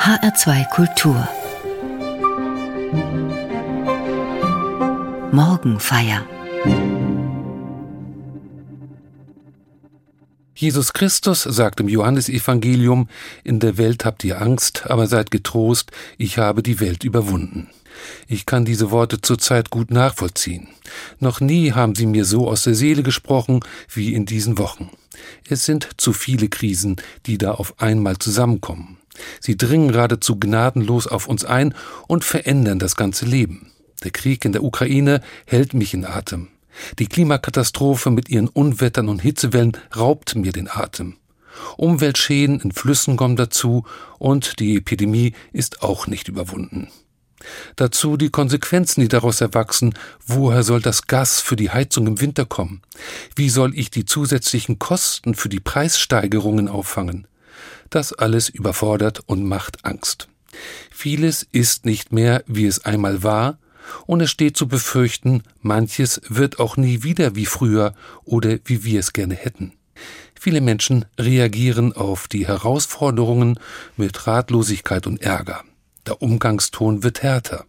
HR2 Kultur Morgenfeier Jesus Christus sagt im Johannesevangelium, in der Welt habt ihr Angst, aber seid getrost, ich habe die Welt überwunden. Ich kann diese Worte zurzeit gut nachvollziehen. Noch nie haben sie mir so aus der Seele gesprochen wie in diesen Wochen. Es sind zu viele Krisen, die da auf einmal zusammenkommen. Sie dringen geradezu gnadenlos auf uns ein und verändern das ganze Leben. Der Krieg in der Ukraine hält mich in Atem. Die Klimakatastrophe mit ihren Unwettern und Hitzewellen raubt mir den Atem. Umweltschäden in Flüssen kommen dazu und die Epidemie ist auch nicht überwunden. Dazu die Konsequenzen, die daraus erwachsen. Woher soll das Gas für die Heizung im Winter kommen? Wie soll ich die zusätzlichen Kosten für die Preissteigerungen auffangen? Das alles überfordert und macht Angst. Vieles ist nicht mehr, wie es einmal war, und es steht zu befürchten, manches wird auch nie wieder wie früher oder wie wir es gerne hätten. Viele Menschen reagieren auf die Herausforderungen mit Ratlosigkeit und Ärger. Der Umgangston wird härter.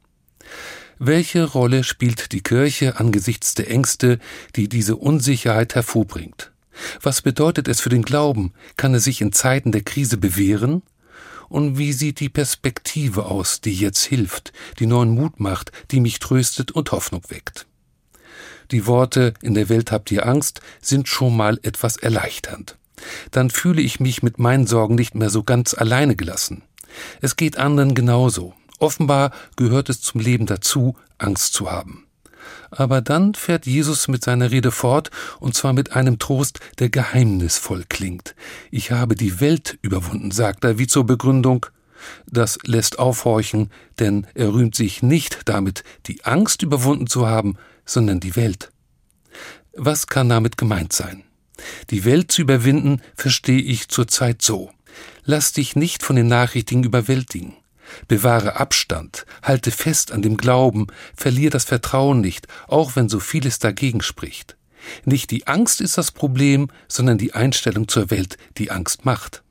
Welche Rolle spielt die Kirche angesichts der Ängste, die diese Unsicherheit hervorbringt? Was bedeutet es für den Glauben? Kann er sich in Zeiten der Krise bewähren? Und wie sieht die Perspektive aus, die jetzt hilft, die neuen Mut macht, die mich tröstet und Hoffnung weckt? Die Worte In der Welt habt ihr Angst sind schon mal etwas erleichternd. Dann fühle ich mich mit meinen Sorgen nicht mehr so ganz alleine gelassen. Es geht anderen genauso. Offenbar gehört es zum Leben dazu, Angst zu haben. Aber dann fährt Jesus mit seiner Rede fort, und zwar mit einem Trost, der geheimnisvoll klingt. Ich habe die Welt überwunden, sagt er, wie zur Begründung. Das lässt aufhorchen, denn er rühmt sich nicht damit, die Angst überwunden zu haben, sondern die Welt. Was kann damit gemeint sein? Die Welt zu überwinden verstehe ich zurzeit so. Lass dich nicht von den Nachrichten überwältigen. Bewahre Abstand, halte fest an dem Glauben, verlier das Vertrauen nicht, auch wenn so vieles dagegen spricht. Nicht die Angst ist das Problem, sondern die Einstellung zur Welt, die Angst macht.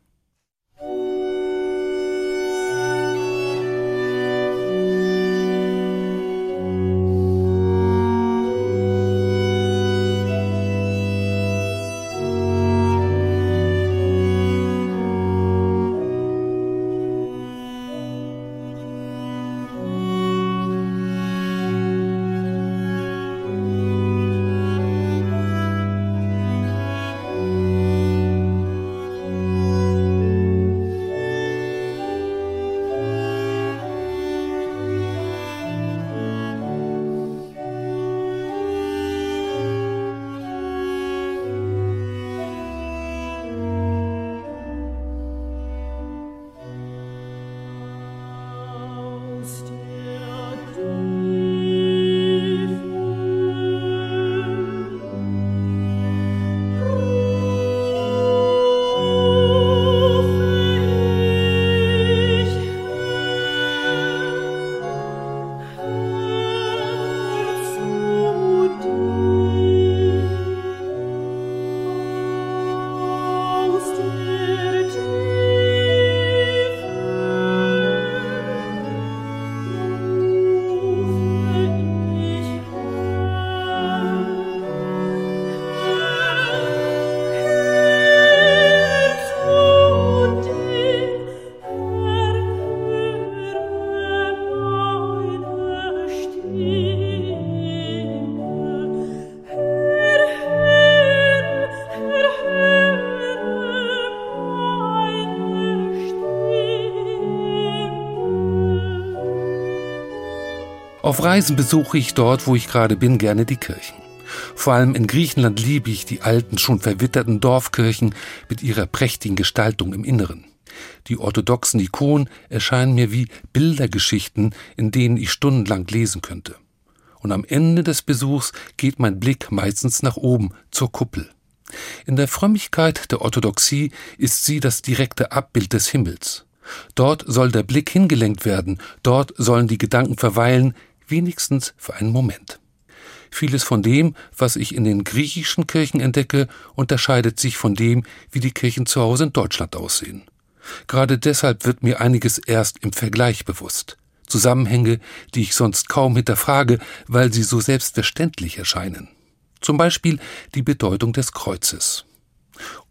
Auf Reisen besuche ich dort, wo ich gerade bin, gerne die Kirchen. Vor allem in Griechenland liebe ich die alten, schon verwitterten Dorfkirchen mit ihrer prächtigen Gestaltung im Inneren. Die orthodoxen Ikonen erscheinen mir wie Bildergeschichten, in denen ich stundenlang lesen könnte. Und am Ende des Besuchs geht mein Blick meistens nach oben zur Kuppel. In der Frömmigkeit der Orthodoxie ist sie das direkte Abbild des Himmels. Dort soll der Blick hingelenkt werden, dort sollen die Gedanken verweilen, wenigstens für einen Moment. Vieles von dem, was ich in den griechischen Kirchen entdecke, unterscheidet sich von dem, wie die Kirchen zu Hause in Deutschland aussehen. Gerade deshalb wird mir einiges erst im Vergleich bewusst. Zusammenhänge, die ich sonst kaum hinterfrage, weil sie so selbstverständlich erscheinen. Zum Beispiel die Bedeutung des Kreuzes.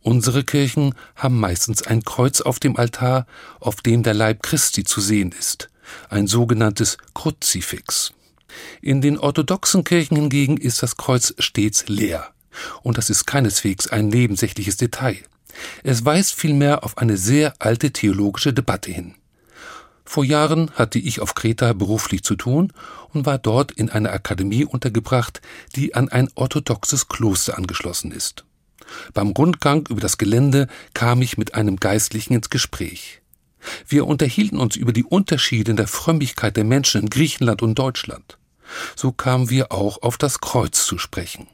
Unsere Kirchen haben meistens ein Kreuz auf dem Altar, auf dem der Leib Christi zu sehen ist, ein sogenanntes Kruzifix. In den orthodoxen Kirchen hingegen ist das Kreuz stets leer. Und das ist keineswegs ein nebensächliches Detail. Es weist vielmehr auf eine sehr alte theologische Debatte hin. Vor Jahren hatte ich auf Kreta beruflich zu tun und war dort in einer Akademie untergebracht, die an ein orthodoxes Kloster angeschlossen ist. Beim Rundgang über das Gelände kam ich mit einem Geistlichen ins Gespräch. Wir unterhielten uns über die Unterschiede in der Frömmigkeit der Menschen in Griechenland und Deutschland. So kamen wir auch auf das Kreuz zu sprechen.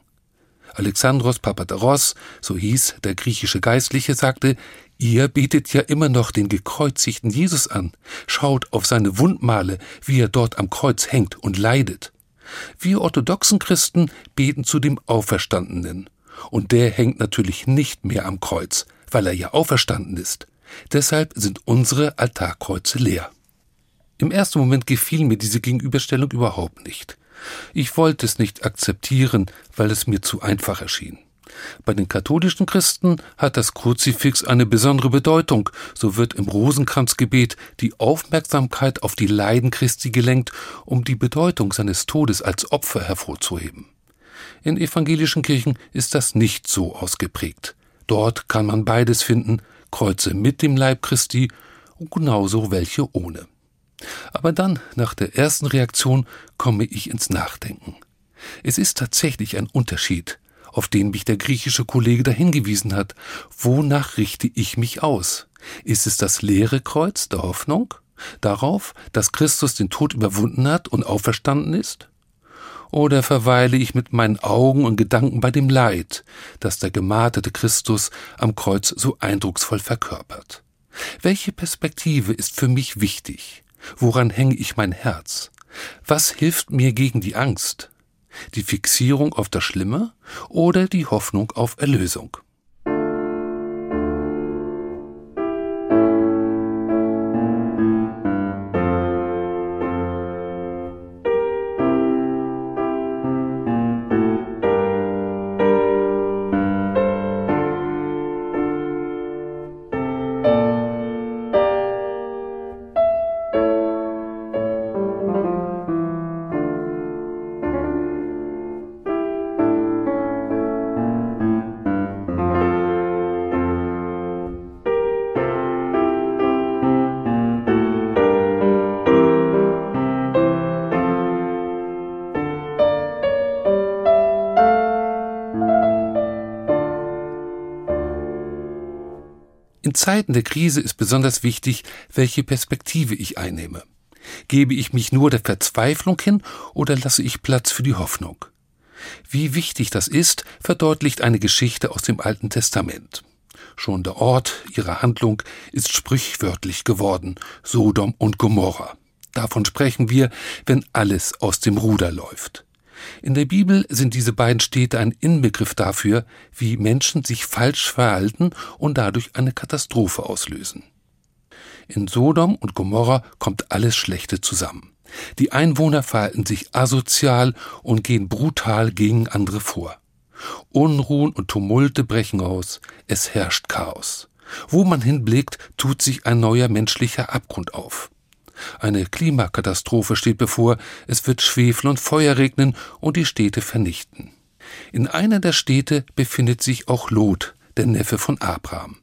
Alexandros Papateros, so hieß der griechische Geistliche, sagte, ihr betet ja immer noch den gekreuzigten Jesus an, schaut auf seine Wundmale, wie er dort am Kreuz hängt und leidet. Wir orthodoxen Christen beten zu dem Auferstandenen, und der hängt natürlich nicht mehr am Kreuz, weil er ja auferstanden ist. Deshalb sind unsere Altarkreuze leer. Im ersten Moment gefiel mir diese Gegenüberstellung überhaupt nicht. Ich wollte es nicht akzeptieren, weil es mir zu einfach erschien. Bei den katholischen Christen hat das Kruzifix eine besondere Bedeutung, so wird im Rosenkranzgebet die Aufmerksamkeit auf die Leiden Christi gelenkt, um die Bedeutung seines Todes als Opfer hervorzuheben. In evangelischen Kirchen ist das nicht so ausgeprägt. Dort kann man beides finden, Kreuze mit dem Leib Christi und genauso welche ohne. Aber dann, nach der ersten Reaktion, komme ich ins Nachdenken. Es ist tatsächlich ein Unterschied, auf den mich der griechische Kollege da hingewiesen hat. Wonach richte ich mich aus? Ist es das leere Kreuz der Hoffnung? Darauf, dass Christus den Tod überwunden hat und auferstanden ist? Oder verweile ich mit meinen Augen und Gedanken bei dem Leid, das der gemarterte Christus am Kreuz so eindrucksvoll verkörpert? Welche Perspektive ist für mich wichtig? Woran hänge ich mein Herz? Was hilft mir gegen die Angst? Die Fixierung auf das Schlimme oder die Hoffnung auf Erlösung? Zeiten der Krise ist besonders wichtig, welche Perspektive ich einnehme. Gebe ich mich nur der Verzweiflung hin oder lasse ich Platz für die Hoffnung? Wie wichtig das ist, verdeutlicht eine Geschichte aus dem Alten Testament. Schon der Ort ihrer Handlung ist sprichwörtlich geworden, Sodom und Gomorra. Davon sprechen wir, wenn alles aus dem Ruder läuft. In der Bibel sind diese beiden Städte ein Inbegriff dafür, wie Menschen sich falsch verhalten und dadurch eine Katastrophe auslösen. In Sodom und Gomorra kommt alles Schlechte zusammen. Die Einwohner verhalten sich asozial und gehen brutal gegen andere vor. Unruhen und Tumulte brechen aus, es herrscht Chaos. Wo man hinblickt, tut sich ein neuer menschlicher Abgrund auf. Eine Klimakatastrophe steht bevor, es wird Schwefel und Feuer regnen und die Städte vernichten. In einer der Städte befindet sich auch Lot, der Neffe von Abraham.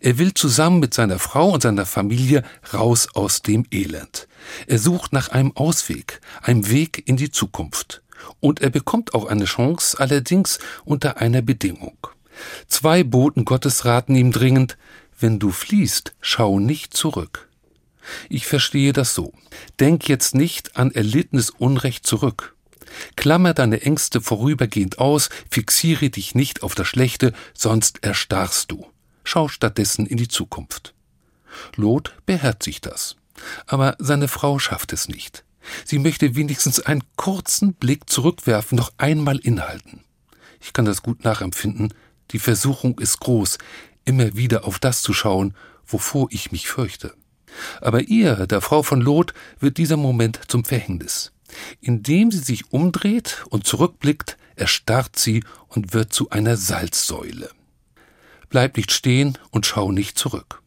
Er will zusammen mit seiner Frau und seiner Familie raus aus dem Elend. Er sucht nach einem Ausweg, einem Weg in die Zukunft. Und er bekommt auch eine Chance, allerdings unter einer Bedingung. Zwei Boten Gottes raten ihm dringend, wenn du fliehst, schau nicht zurück. Ich verstehe das so. Denk jetzt nicht an erlittenes Unrecht zurück. Klammer deine Ängste vorübergehend aus, fixiere dich nicht auf das Schlechte, sonst erstarrst du. Schau stattdessen in die Zukunft. Lot beherzigt das. Aber seine Frau schafft es nicht. Sie möchte wenigstens einen kurzen Blick zurückwerfen, noch einmal inhalten. Ich kann das gut nachempfinden. Die Versuchung ist groß, immer wieder auf das zu schauen, wovor ich mich fürchte. Aber ihr, der Frau von Lot, wird dieser Moment zum Verhängnis. Indem sie sich umdreht und zurückblickt, erstarrt sie und wird zu einer Salzsäule. Bleib nicht stehen und schau nicht zurück.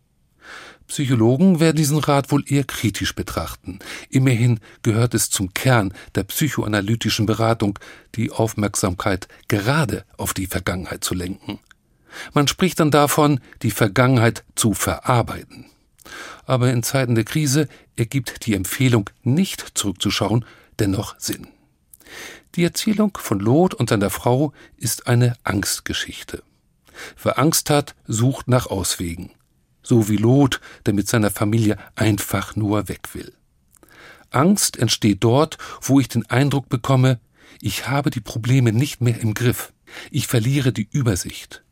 Psychologen werden diesen Rat wohl eher kritisch betrachten. Immerhin gehört es zum Kern der psychoanalytischen Beratung, die Aufmerksamkeit gerade auf die Vergangenheit zu lenken. Man spricht dann davon, die Vergangenheit zu verarbeiten. Aber in Zeiten der Krise ergibt die Empfehlung, nicht zurückzuschauen, dennoch Sinn. Die Erzählung von Lot und seiner Frau ist eine Angstgeschichte. Wer Angst hat, sucht nach Auswegen. So wie Lot, der mit seiner Familie einfach nur weg will. Angst entsteht dort, wo ich den Eindruck bekomme, ich habe die Probleme nicht mehr im Griff. Ich verliere die Übersicht.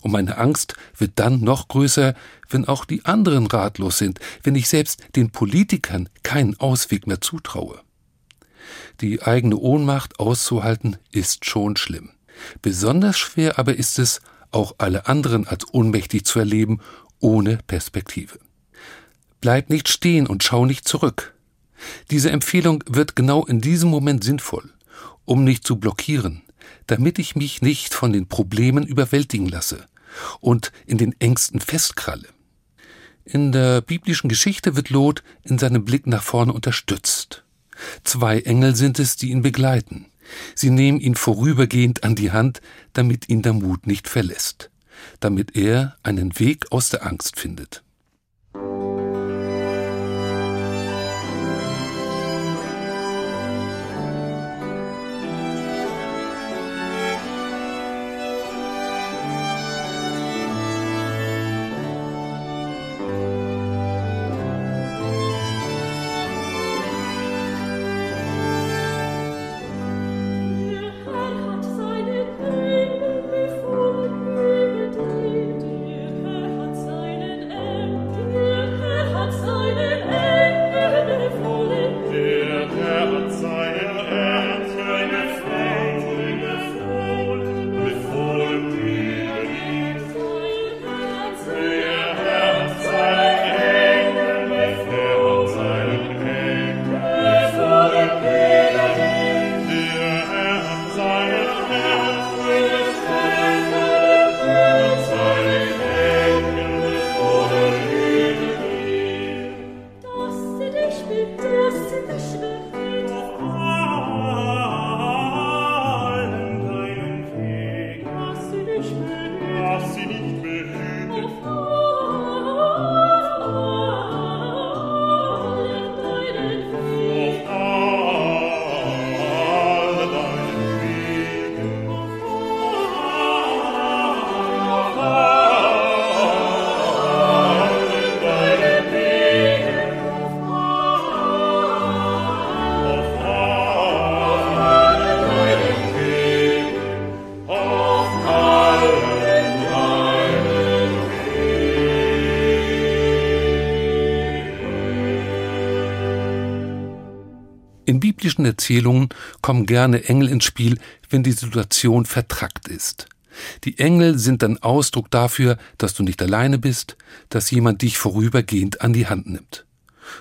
Und meine Angst wird dann noch größer, wenn auch die anderen ratlos sind, wenn ich selbst den Politikern keinen Ausweg mehr zutraue. Die eigene Ohnmacht auszuhalten ist schon schlimm. Besonders schwer aber ist es, auch alle anderen als ohnmächtig zu erleben, ohne Perspektive. Bleib nicht stehen und schau nicht zurück. Diese Empfehlung wird genau in diesem Moment sinnvoll, um nicht zu blockieren, damit ich mich nicht von den Problemen überwältigen lasse und in den Ängsten festkralle. In der biblischen Geschichte wird Lot in seinem Blick nach vorne unterstützt. Zwei Engel sind es, die ihn begleiten. Sie nehmen ihn vorübergehend an die Hand, damit ihn der Mut nicht verlässt, damit er einen Weg aus der Angst findet. Biblischen Erzählungen kommen gerne Engel ins Spiel, wenn die Situation vertrackt ist. Die Engel sind ein Ausdruck dafür, dass du nicht alleine bist, dass jemand dich vorübergehend an die Hand nimmt.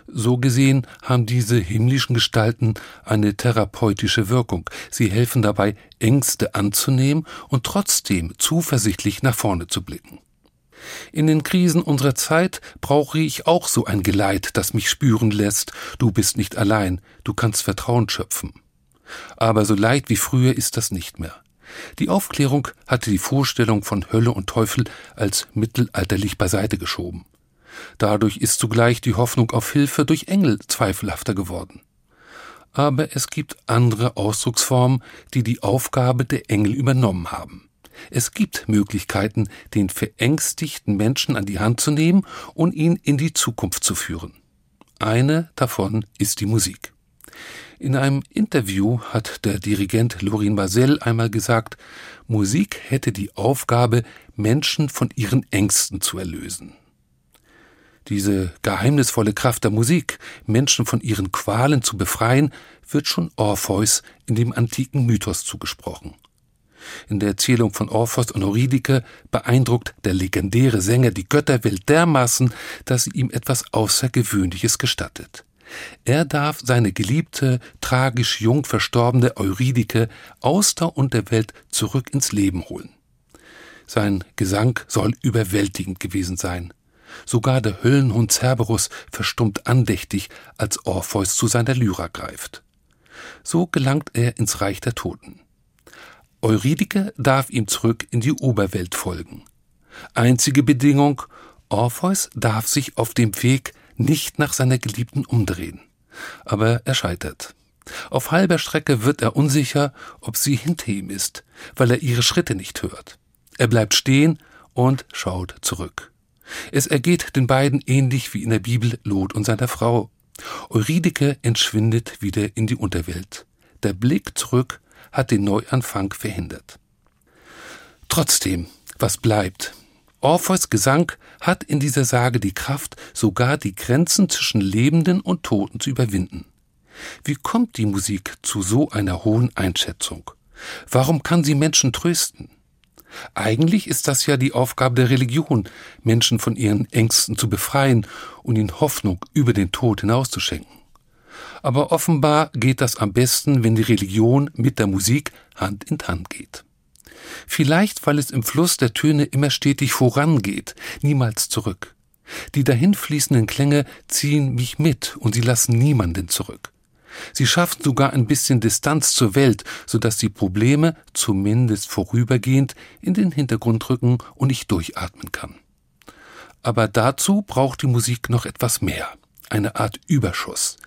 So gesehen haben diese himmlischen Gestalten eine therapeutische Wirkung. Sie helfen dabei, Ängste anzunehmen und trotzdem zuversichtlich nach vorne zu blicken. In den Krisen unserer Zeit brauche ich auch so ein Geleit, das mich spüren lässt, du bist nicht allein, du kannst Vertrauen schöpfen. Aber so leicht wie früher ist das nicht mehr. Die Aufklärung hatte die Vorstellung von Hölle und Teufel als mittelalterlich beiseite geschoben. Dadurch ist zugleich die Hoffnung auf Hilfe durch Engel zweifelhafter geworden. Aber es gibt andere Ausdrucksformen, die die Aufgabe der Engel übernommen haben. Es gibt Möglichkeiten, den verängstigten Menschen an die Hand zu nehmen und ihn in die Zukunft zu führen. Eine davon ist die Musik. In einem Interview hat der Dirigent Lorin Basel einmal gesagt, Musik hätte die Aufgabe, Menschen von ihren Ängsten zu erlösen. Diese geheimnisvolle Kraft der Musik, Menschen von ihren Qualen zu befreien, wird schon Orpheus in dem antiken Mythos zugesprochen. In der Erzählung von Orphos und Eurydike beeindruckt der legendäre Sänger die Götterwelt dermaßen, dass sie ihm etwas Außergewöhnliches gestattet. Er darf seine geliebte, tragisch jung verstorbene Eurydike aus der Unterwelt zurück ins Leben holen. Sein Gesang soll überwältigend gewesen sein. Sogar der Höllenhund Cerberus verstummt andächtig, als Orpheus zu seiner Lyra greift. So gelangt er ins Reich der Toten. Eurydike darf ihm zurück in die Oberwelt folgen. Einzige Bedingung, Orpheus darf sich auf dem Weg nicht nach seiner Geliebten umdrehen. Aber er scheitert. Auf halber Strecke wird er unsicher, ob sie hinter ihm ist, weil er ihre Schritte nicht hört. Er bleibt stehen und schaut zurück. Es ergeht den beiden ähnlich wie in der Bibel Lot und seiner Frau. Eurydike entschwindet wieder in die Unterwelt. Der Blick zurück hat den Neuanfang verhindert. Trotzdem, was bleibt? Orpheus Gesang hat in dieser Sage die Kraft, sogar die Grenzen zwischen Lebenden und Toten zu überwinden. Wie kommt die Musik zu so einer hohen Einschätzung? Warum kann sie Menschen trösten? Eigentlich ist das ja die Aufgabe der Religion, Menschen von ihren Ängsten zu befreien und ihnen Hoffnung über den Tod hinauszuschenken. Aber offenbar geht das am besten, wenn die Religion mit der Musik Hand in Hand geht. Vielleicht, weil es im Fluss der Töne immer stetig vorangeht, niemals zurück. Die dahinfließenden Klänge ziehen mich mit und sie lassen niemanden zurück. Sie schaffen sogar ein bisschen Distanz zur Welt, so dass die Probleme, zumindest vorübergehend, in den Hintergrund rücken und ich durchatmen kann. Aber dazu braucht die Musik noch etwas mehr, eine Art Überschuss.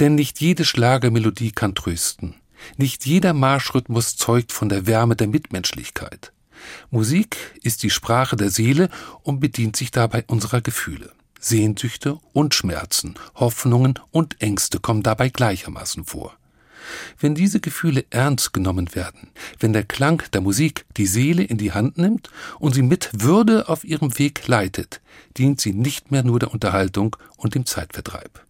Denn nicht jede Schlagermelodie kann trösten. Nicht jeder Marschrhythmus zeugt von der Wärme der Mitmenschlichkeit. Musik ist die Sprache der Seele und bedient sich dabei unserer Gefühle. Sehnsüchte und Schmerzen, Hoffnungen und Ängste kommen dabei gleichermaßen vor. Wenn diese Gefühle ernst genommen werden, wenn der Klang der Musik die Seele in die Hand nimmt und sie mit Würde auf ihrem Weg leitet, dient sie nicht mehr nur der Unterhaltung und dem Zeitvertreib.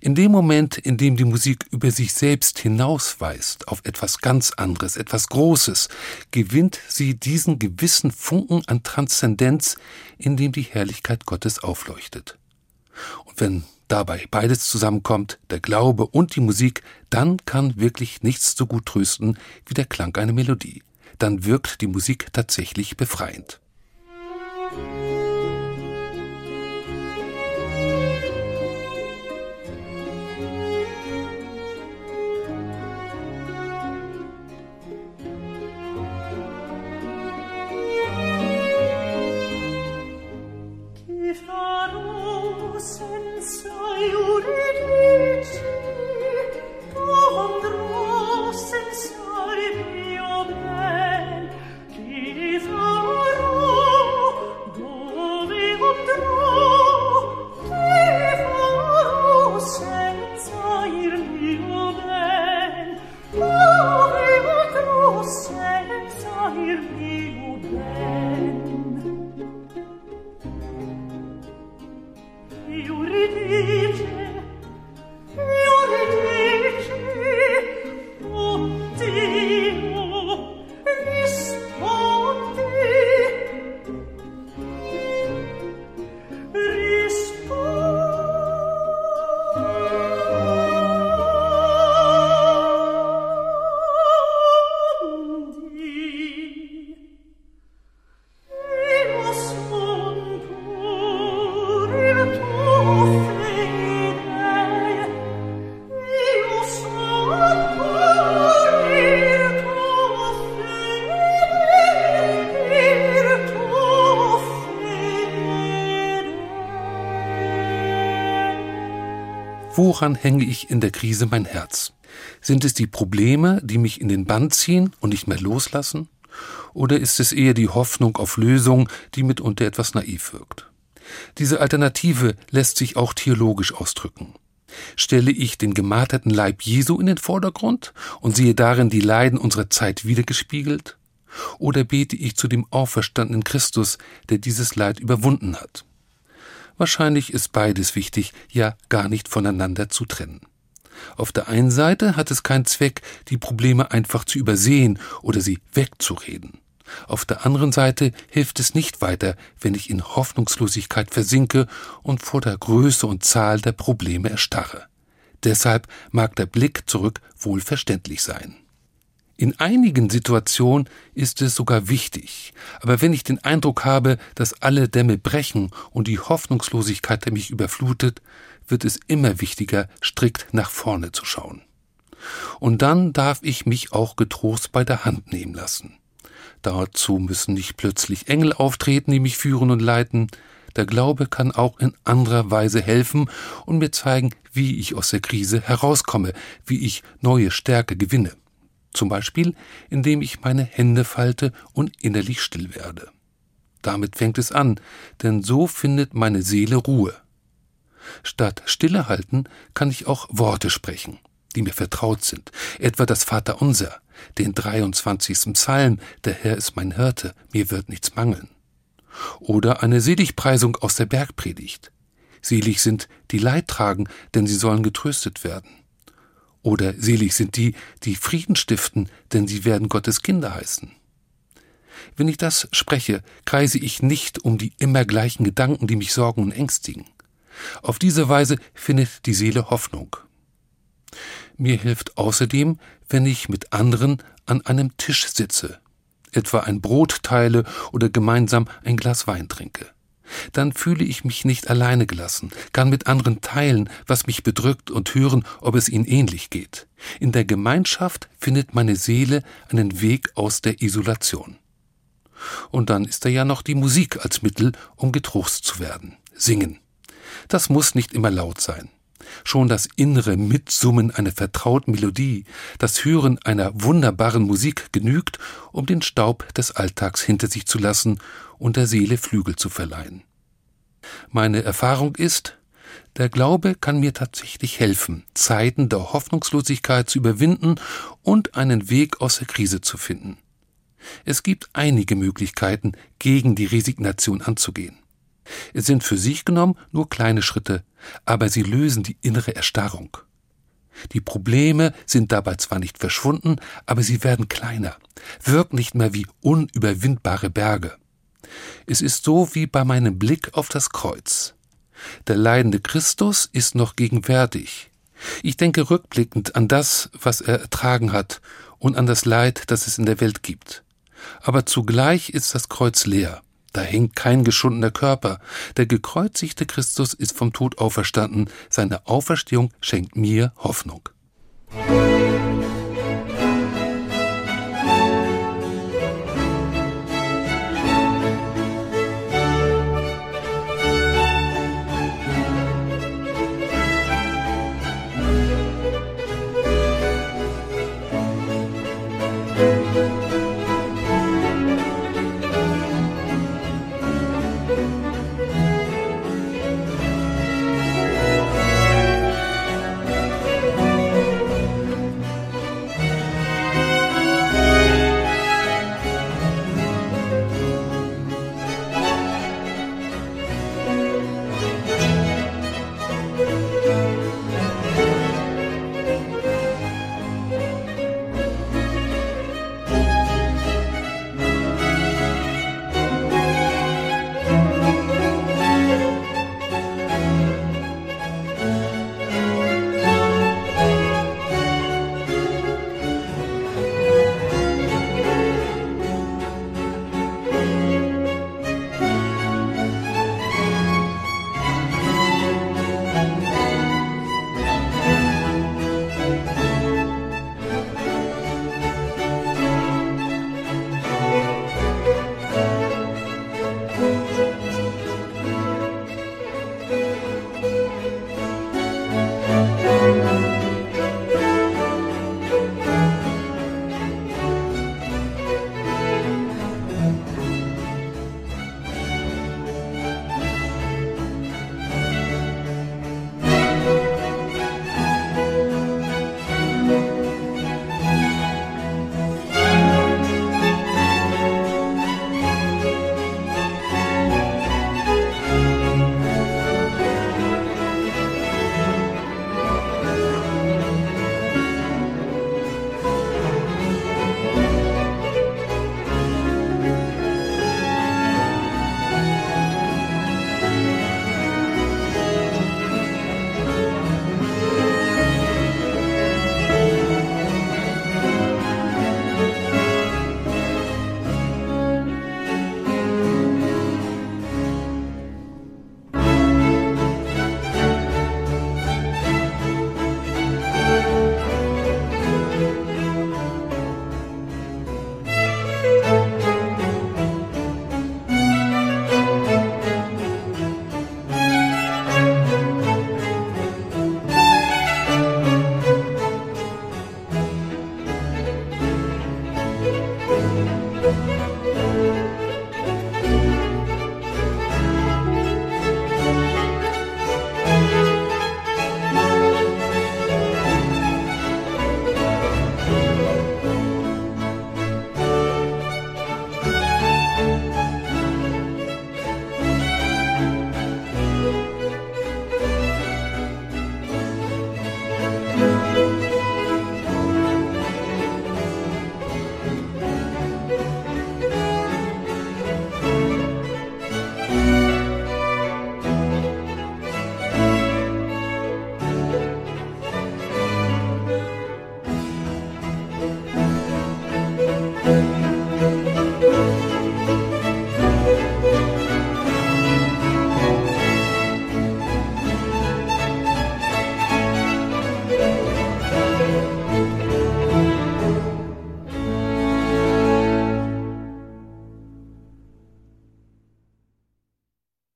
In dem Moment, in dem die Musik über sich selbst hinausweist auf etwas ganz anderes, etwas Großes, gewinnt sie diesen gewissen Funken an Transzendenz, in dem die Herrlichkeit Gottes aufleuchtet. Und wenn dabei beides zusammenkommt, der Glaube und die Musik, dann kann wirklich nichts so gut trösten wie der Klang einer Melodie. Dann wirkt die Musik tatsächlich befreiend. Woran hänge ich in der Krise mein Herz? Sind es die Probleme, die mich in den Bann ziehen und nicht mehr loslassen? Oder ist es eher die Hoffnung auf Lösung, die mitunter etwas naiv wirkt? Diese Alternative lässt sich auch theologisch ausdrücken. Stelle ich den gemarterten Leib Jesu in den Vordergrund und sehe darin die Leiden unserer Zeit wiedergespiegelt? Oder bete ich zu dem auferstandenen Christus, der dieses Leid überwunden hat? Wahrscheinlich ist beides wichtig, ja gar nicht voneinander zu trennen. Auf der einen Seite hat es keinen Zweck, die Probleme einfach zu übersehen oder sie wegzureden. Auf der anderen Seite hilft es nicht weiter, wenn ich in Hoffnungslosigkeit versinke und vor der Größe und Zahl der Probleme erstarre. Deshalb mag der Blick zurück wohl verständlich sein. In einigen Situationen ist es sogar wichtig, aber wenn ich den Eindruck habe, dass alle Dämme brechen und die Hoffnungslosigkeit mich überflutet, wird es immer wichtiger, strikt nach vorne zu schauen. Und dann darf ich mich auch getrost bei der Hand nehmen lassen. Dazu müssen nicht plötzlich Engel auftreten, die mich führen und leiten. Der Glaube kann auch in anderer Weise helfen und mir zeigen, wie ich aus der Krise herauskomme, wie ich neue Stärke gewinne. Zum Beispiel, indem ich meine Hände falte und innerlich still werde. Damit fängt es an, denn so findet meine Seele Ruhe. Statt Stillehalten kann ich auch Worte sprechen, die mir vertraut sind, etwa das Vaterunser, den 23. Psalm, der Herr ist mein Hirte, mir wird nichts mangeln. Oder eine Seligpreisung aus der Bergpredigt. Selig sind, die Leid tragen, denn sie sollen getröstet werden. Oder selig sind die, die Frieden stiften, denn sie werden Gottes Kinder heißen. Wenn ich das spreche, kreise ich nicht um die immer gleichen Gedanken, die mich sorgen und ängstigen. Auf diese Weise findet die Seele Hoffnung. Mir hilft außerdem, wenn ich mit anderen an einem Tisch sitze, etwa ein Brot teile oder gemeinsam ein Glas Wein trinke. Dann fühle ich mich nicht alleine gelassen, kann mit anderen teilen, was mich bedrückt und hören, ob es ihnen ähnlich geht. In der Gemeinschaft findet meine Seele einen Weg aus der Isolation. Und dann ist da ja noch die Musik als Mittel, um getrost zu werden. Singen. Das muss nicht immer laut sein. Schon das innere Mitsummen einer vertrauten Melodie, das Hören einer wunderbaren Musik genügt, um den Staub des Alltags hinter sich zu lassen und der Seele Flügel zu verleihen. Meine Erfahrung ist, der Glaube kann mir tatsächlich helfen, Zeiten der Hoffnungslosigkeit zu überwinden und einen Weg aus der Krise zu finden. Es gibt einige Möglichkeiten, gegen die Resignation anzugehen. Es sind für sich genommen nur kleine Schritte, aber sie lösen die innere Erstarrung. Die Probleme sind dabei zwar nicht verschwunden, aber sie werden kleiner, wirken nicht mehr wie unüberwindbare Berge. Es ist so wie bei meinem Blick auf das Kreuz. Der leidende Christus ist noch gegenwärtig. Ich denke rückblickend an das, was er ertragen hat und an das Leid, das es in der Welt gibt. Aber zugleich ist das Kreuz leer. Da hängt kein geschundener Körper. Der gekreuzigte Christus ist vom Tod auferstanden. Seine Auferstehung schenkt mir Hoffnung. Musik